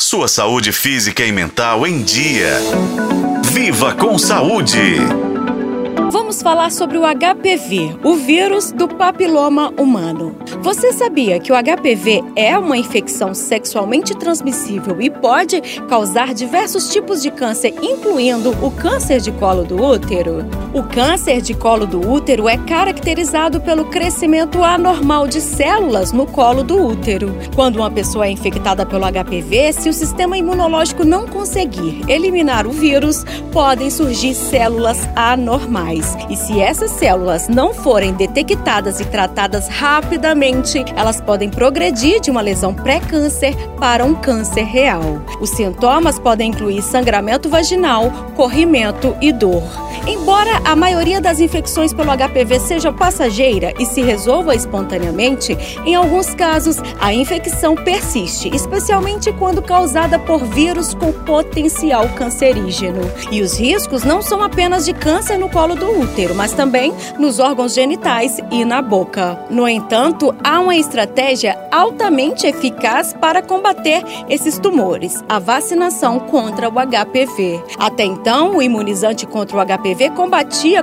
Sua saúde física e mental em dia. Viva com saúde! Vamos falar sobre o HPV, o vírus do papiloma humano. Você sabia que o HPV é uma infecção sexualmente transmissível e pode causar diversos tipos de câncer, incluindo o câncer de colo do útero? O câncer de colo do útero é caracterizado pelo crescimento anormal de células no colo do útero. Quando uma pessoa é infectada pelo HPV, se o sistema imunológico não conseguir eliminar o vírus, podem surgir células anormais. E se essas células não forem detectadas e tratadas rapidamente, elas podem progredir de uma lesão pré-câncer para um câncer real. Os sintomas podem incluir sangramento vaginal, corrimento e dor. Embora a maioria das infecções pelo HPV seja passageira e se resolva espontaneamente, em alguns casos a infecção persiste, especialmente quando causada por vírus com potencial cancerígeno. E os riscos não são apenas de câncer no colo do útero, mas também nos órgãos genitais e na boca. No entanto, há uma estratégia altamente eficaz para combater esses tumores: a vacinação contra o HPV. Até então, o imunizante contra o HPV HIV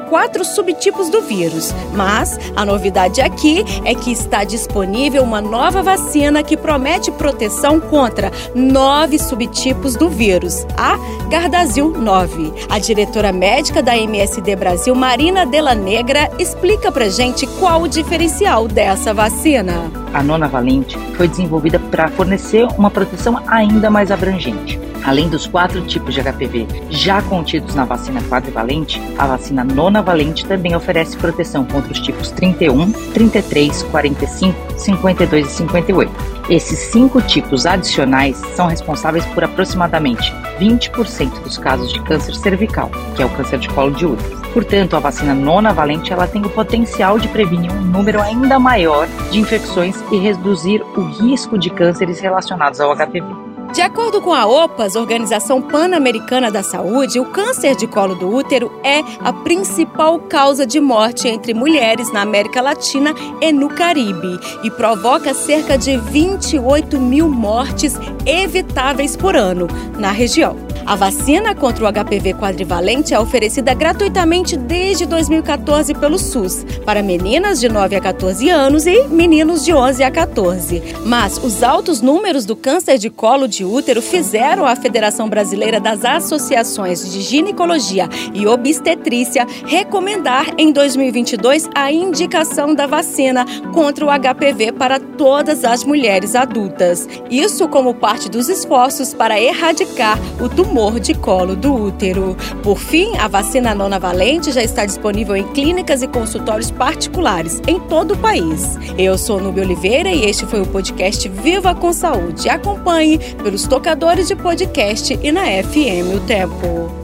quatro subtipos do vírus, mas a novidade aqui é que está disponível uma nova vacina que promete proteção contra nove subtipos do vírus, a Gardasil 9. A diretora médica da MSD Brasil, Marina Della Negra, explica pra gente qual o diferencial dessa vacina. A nona valente foi desenvolvida para fornecer uma proteção ainda mais abrangente. Além dos quatro tipos de HPV já contidos na vacina quadrivalente, a vacina nonavalente também oferece proteção contra os tipos 31, 33, 45, 52 e 58. Esses cinco tipos adicionais são responsáveis por aproximadamente 20% dos casos de câncer cervical, que é o câncer de colo de útero. Portanto, a vacina nonavalente ela tem o potencial de prevenir um número ainda maior de infecções e reduzir o risco de cânceres relacionados ao HPV. De acordo com a OPAS, Organização Pan-Americana da Saúde, o câncer de colo do útero é a principal causa de morte entre mulheres na América Latina e no Caribe e provoca cerca de 28 mil mortes evitáveis por ano na região. A vacina contra o HPV quadrivalente é oferecida gratuitamente desde 2014 pelo SUS para meninas de 9 a 14 anos e meninos de 11 a 14. Mas os altos números do câncer de colo de útero fizeram a Federação Brasileira das Associações de Ginecologia e Obstetrícia recomendar em 2022 a indicação da vacina contra o HPV para todas as mulheres adultas. Isso como parte dos esforços para erradicar o tumor tumor de colo do útero. Por fim, a vacina nona valente já está disponível em clínicas e consultórios particulares em todo o país. Eu sou Nubia Oliveira e este foi o podcast Viva com Saúde. Acompanhe pelos tocadores de podcast e na FM O Tempo.